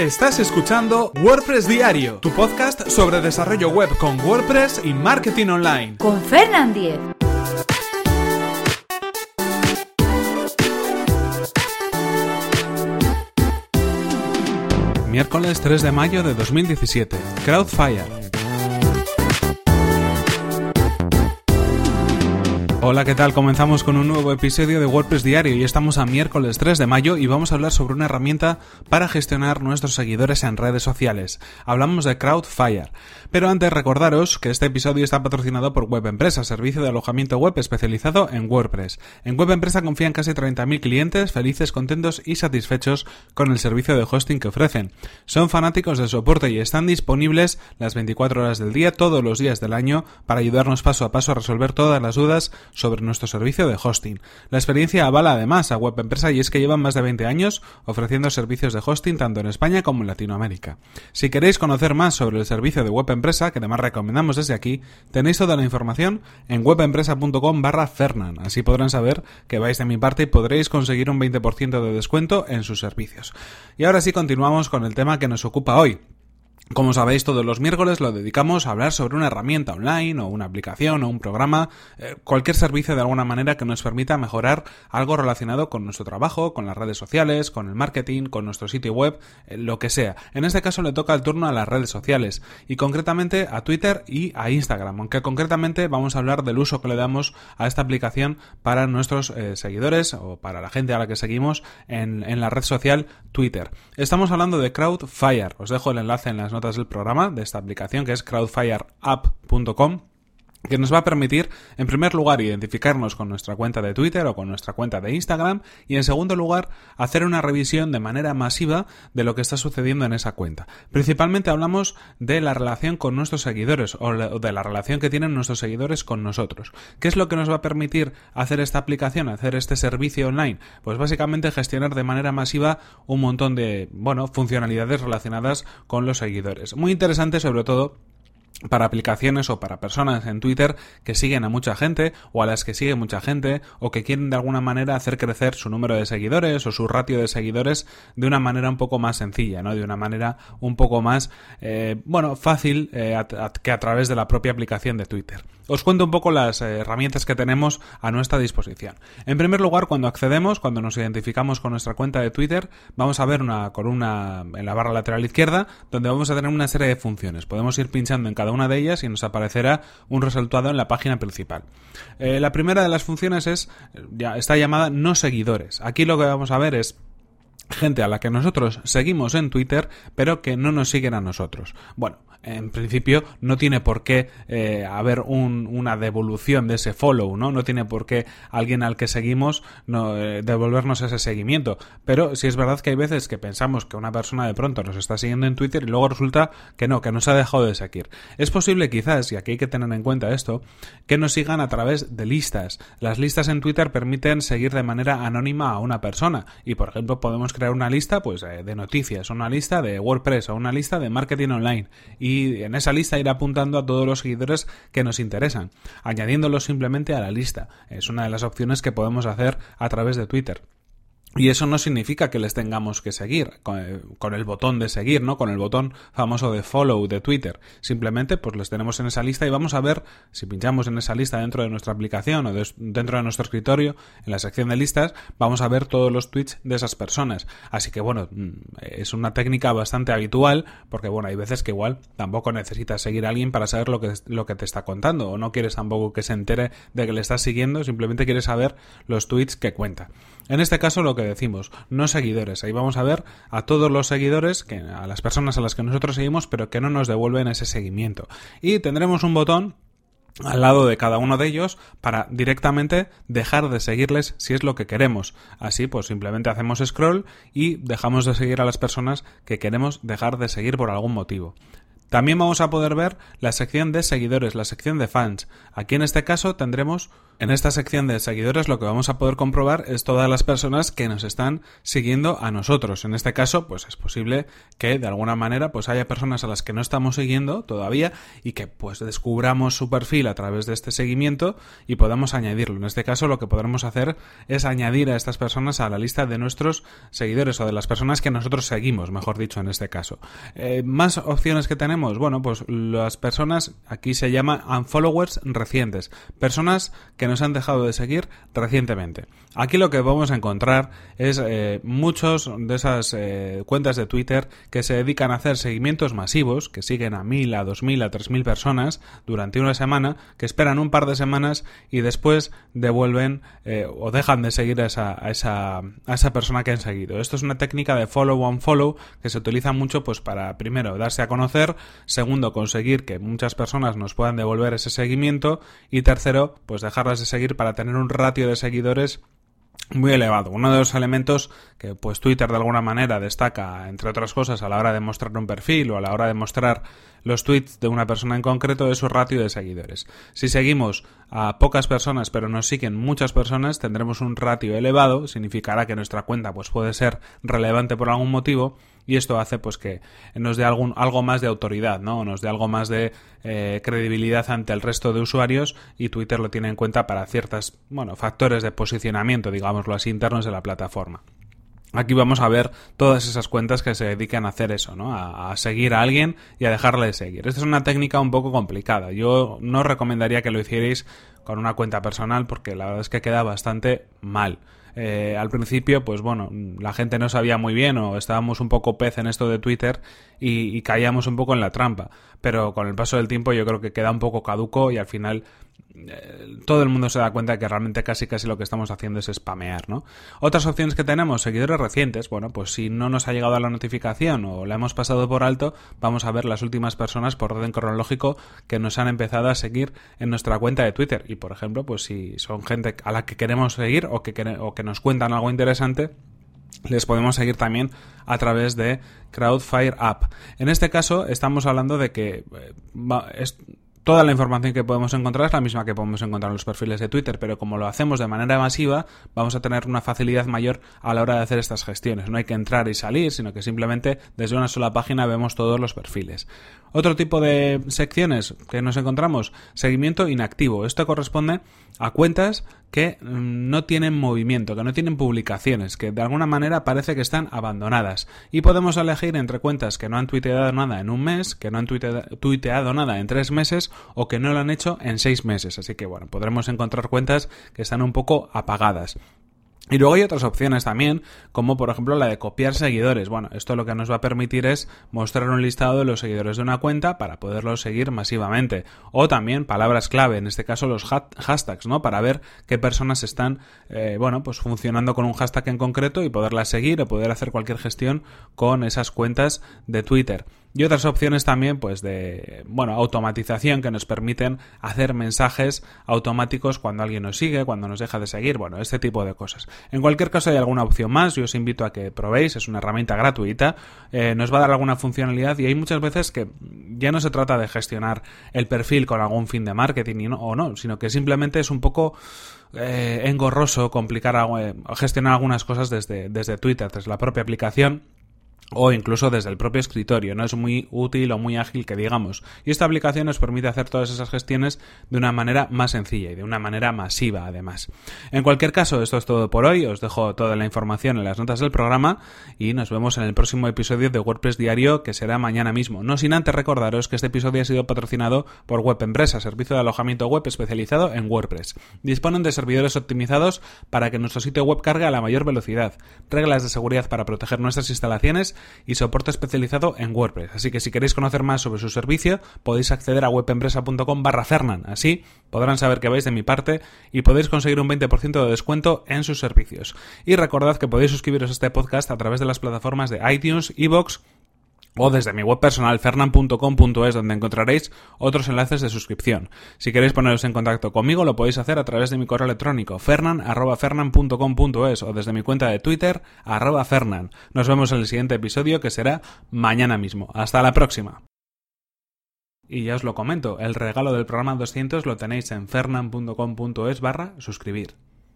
Estás escuchando WordPress Diario, tu podcast sobre desarrollo web con WordPress y marketing online. Con Fernand Diez. Miércoles 3 de mayo de 2017. Crowdfire. Hola, ¿qué tal? Comenzamos con un nuevo episodio de WordPress Diario y estamos a miércoles 3 de mayo y vamos a hablar sobre una herramienta para gestionar nuestros seguidores en redes sociales. Hablamos de Crowdfire. Pero antes recordaros que este episodio está patrocinado por Web Empresa, servicio de alojamiento web especializado en WordPress. En Web Empresa confían casi 30.000 clientes felices, contentos y satisfechos con el servicio de hosting que ofrecen. Son fanáticos de soporte y están disponibles las 24 horas del día, todos los días del año, para ayudarnos paso a paso a resolver todas las dudas sobre nuestro servicio de hosting. La experiencia avala además a Web Empresa y es que llevan más de 20 años ofreciendo servicios de hosting tanto en España como en Latinoamérica. Si queréis conocer más sobre el servicio de Web Empresa, que además recomendamos desde aquí, tenéis toda la información en webempresa.com barra Fernan. Así podrán saber que vais de mi parte y podréis conseguir un 20% de descuento en sus servicios. Y ahora sí continuamos con el tema que nos ocupa hoy. Como sabéis, todos los miércoles lo dedicamos a hablar sobre una herramienta online o una aplicación o un programa, eh, cualquier servicio de alguna manera que nos permita mejorar algo relacionado con nuestro trabajo, con las redes sociales, con el marketing, con nuestro sitio web, eh, lo que sea. En este caso le toca el turno a las redes sociales y concretamente a Twitter y a Instagram, aunque concretamente vamos a hablar del uso que le damos a esta aplicación para nuestros eh, seguidores o para la gente a la que seguimos en, en la red social Twitter. Estamos hablando de Crowdfire, os dejo el enlace en las notas del programa de esta aplicación que es crowdfireapp.com que nos va a permitir, en primer lugar, identificarnos con nuestra cuenta de Twitter o con nuestra cuenta de Instagram y, en segundo lugar, hacer una revisión de manera masiva de lo que está sucediendo en esa cuenta. Principalmente hablamos de la relación con nuestros seguidores o de la relación que tienen nuestros seguidores con nosotros. ¿Qué es lo que nos va a permitir hacer esta aplicación, hacer este servicio online? Pues básicamente gestionar de manera masiva un montón de, bueno, funcionalidades relacionadas con los seguidores. Muy interesante sobre todo para aplicaciones o para personas en Twitter que siguen a mucha gente o a las que sigue mucha gente o que quieren de alguna manera hacer crecer su número de seguidores o su ratio de seguidores de una manera un poco más sencilla, ¿no? De una manera un poco más, eh, bueno, fácil eh, que a través de la propia aplicación de Twitter. Os cuento un poco las eh, herramientas que tenemos a nuestra disposición. En primer lugar, cuando accedemos, cuando nos identificamos con nuestra cuenta de Twitter, vamos a ver una columna en la barra lateral izquierda donde vamos a tener una serie de funciones. Podemos ir pinchando en cada una de ellas y nos aparecerá un resultado en la página principal. Eh, la primera de las funciones es, ya está llamada no seguidores. Aquí lo que vamos a ver es gente a la que nosotros seguimos en Twitter, pero que no nos siguen a nosotros. Bueno, en principio no tiene por qué eh, haber una devolución de ese follow, ¿no? No tiene por qué alguien al que seguimos no, eh, devolvernos ese seguimiento. Pero si es verdad que hay veces que pensamos que una persona de pronto nos está siguiendo en Twitter y luego resulta que no, que nos ha dejado de seguir. Es posible quizás, y aquí hay que tener en cuenta esto, que nos sigan a través de listas. Las listas en Twitter permiten seguir de manera anónima a una persona y por ejemplo podemos crear una lista pues eh, de noticias, una lista de WordPress o una lista de marketing online y en esa lista ir apuntando a todos los seguidores que nos interesan, añadiéndolos simplemente a la lista. Es una de las opciones que podemos hacer a través de Twitter. Y eso no significa que les tengamos que seguir eh, con el, botón de seguir, ¿no? Con el botón famoso de follow de Twitter. Simplemente, pues les tenemos en esa lista y vamos a ver si pinchamos en esa lista dentro de nuestra aplicación o dentro de nuestro escritorio, en la sección de listas, vamos a ver todos los tweets de esas personas. Así que bueno, mm, es una técnica bastante habitual porque bueno, hay veces que igual tampoco necesitas seguir a alguien para saber lo que, lo que te está contando o no quieres tampoco que se entere de que le estás siguiendo, simplemente quieres saber los tweets que cuenta. En este caso lo que decimos, no seguidores. Ahí vamos a ver a todos los seguidores, que, a las personas a las que nosotros seguimos, pero que no nos devuelven ese seguimiento. Y tendremos un botón al lado de cada uno de ellos para directamente dejar de seguirles si es lo que queremos. Así pues simplemente hacemos scroll y dejamos de seguir a las personas que queremos dejar de seguir por algún motivo. También vamos a poder ver la sección de seguidores, la sección de fans. Aquí en este caso tendremos en esta sección de seguidores lo que vamos a poder comprobar es todas las personas que nos están siguiendo a nosotros. En este caso, pues es posible que de alguna manera pues haya personas a las que no estamos siguiendo todavía y que pues descubramos su perfil a través de este seguimiento y podamos añadirlo. En este caso lo que podremos hacer es añadir a estas personas a la lista de nuestros seguidores o de las personas que nosotros seguimos, mejor dicho, en este caso. Eh, más opciones que tenemos, bueno, pues las personas aquí se llama unfollowers recientes, personas que nos han dejado de seguir recientemente. Aquí lo que vamos a encontrar es eh, muchos de esas eh, cuentas de Twitter que se dedican a hacer seguimientos masivos, que siguen a mil, a dos mil, a tres mil personas durante una semana, que esperan un par de semanas y después devuelven eh, o dejan de seguir a esa, a, esa, a esa persona que han seguido. Esto es una técnica de follow one follow que se utiliza mucho pues para primero darse a conocer, segundo conseguir que muchas personas nos puedan devolver ese seguimiento y tercero pues dejarlas de seguir para tener un ratio de seguidores muy elevado. Uno de los elementos que pues Twitter de alguna manera destaca, entre otras cosas, a la hora de mostrar un perfil o a la hora de mostrar los tweets de una persona en concreto es su ratio de seguidores. Si seguimos a pocas personas pero nos siguen muchas personas, tendremos un ratio elevado, significará que nuestra cuenta pues puede ser relevante por algún motivo y esto hace pues que nos dé algún, algo más de autoridad, ¿no? Nos dé algo más de eh, credibilidad ante el resto de usuarios y Twitter lo tiene en cuenta para ciertos, bueno, factores de posicionamiento, digámoslo así, internos de la plataforma. Aquí vamos a ver todas esas cuentas que se dedican a hacer eso, ¿no? A, seguir a alguien y a dejarle de seguir. Esta es una técnica un poco complicada. Yo no recomendaría que lo hicierais con una cuenta personal porque la verdad es que queda bastante mal. Eh, al principio, pues bueno, la gente no sabía muy bien o estábamos un poco pez en esto de Twitter y, caíamos un poco en la trampa. Pero con el paso del tiempo yo creo que queda un poco caduco y al final eh, todo el mundo se da cuenta que realmente casi casi lo que estamos haciendo es spamear, ¿no? Otras opciones que tenemos, seguidores recientes, bueno, pues si no nos ha llegado la notificación o la hemos pasado por alto, vamos a ver las últimas personas por orden cronológico que nos han empezado a seguir en nuestra cuenta de Twitter. Y por ejemplo, pues si son gente a la que queremos seguir o que, o que nos cuentan algo interesante, les podemos seguir también a través de Crowdfire App. En este caso estamos hablando de que eh, es, Toda la información que podemos encontrar es la misma que podemos encontrar en los perfiles de Twitter, pero como lo hacemos de manera masiva, vamos a tener una facilidad mayor a la hora de hacer estas gestiones. No hay que entrar y salir, sino que simplemente desde una sola página vemos todos los perfiles. Otro tipo de secciones que nos encontramos, seguimiento inactivo. Esto corresponde a cuentas que mm, no tienen movimiento, que no tienen publicaciones, que de alguna manera parece que están abandonadas. Y podemos elegir entre cuentas que no han tuiteado nada en un mes, que no han tuiteado nada en tres meses o que no lo han hecho en seis meses. Así que bueno, podremos encontrar cuentas que están un poco apagadas. Y luego hay otras opciones también, como por ejemplo la de copiar seguidores. Bueno, esto lo que nos va a permitir es mostrar un listado de los seguidores de una cuenta para poderlos seguir masivamente. O también palabras clave, en este caso los hashtags, ¿no? Para ver qué personas están, eh, bueno, pues funcionando con un hashtag en concreto y poderlas seguir o poder hacer cualquier gestión con esas cuentas de Twitter y otras opciones también pues de bueno automatización que nos permiten hacer mensajes automáticos cuando alguien nos sigue cuando nos deja de seguir bueno este tipo de cosas. En cualquier caso hay alguna opción más. Yo os invito a que probéis es una herramienta gratuita eh, nos va a dar alguna funcionalidad y hay muchas veces que ya no se trata de gestionar el perfil con algún fin de marketing o no sino que simplemente es un poco eh, engorroso complicar eh, gestionar algunas cosas desde, desde Twitter desde la propia aplicación o incluso desde el propio escritorio. No es muy útil o muy ágil que digamos. Y esta aplicación nos permite hacer todas esas gestiones de una manera más sencilla y de una manera masiva además. En cualquier caso, esto es todo por hoy. Os dejo toda la información en las notas del programa y nos vemos en el próximo episodio de WordPress Diario que será mañana mismo. No sin antes recordaros que este episodio ha sido patrocinado por Web Empresa, servicio de alojamiento web especializado en WordPress. Disponen de servidores optimizados para que nuestro sitio web cargue a la mayor velocidad, reglas de seguridad para proteger nuestras instalaciones y soporte especializado en WordPress. Así que si queréis conocer más sobre su servicio, podéis acceder a webempresa.com barra Fernan. Así podrán saber que vais de mi parte y podéis conseguir un 20% de descuento en sus servicios. Y recordad que podéis suscribiros a este podcast a través de las plataformas de iTunes, Evox, o desde mi web personal fernan.com.es donde encontraréis otros enlaces de suscripción. Si queréis poneros en contacto conmigo lo podéis hacer a través de mi correo electrónico fernan.fernan.com.es o desde mi cuenta de Twitter fernan. Nos vemos en el siguiente episodio que será mañana mismo. Hasta la próxima. Y ya os lo comento, el regalo del programa 200 lo tenéis en fernan.com.es barra suscribir.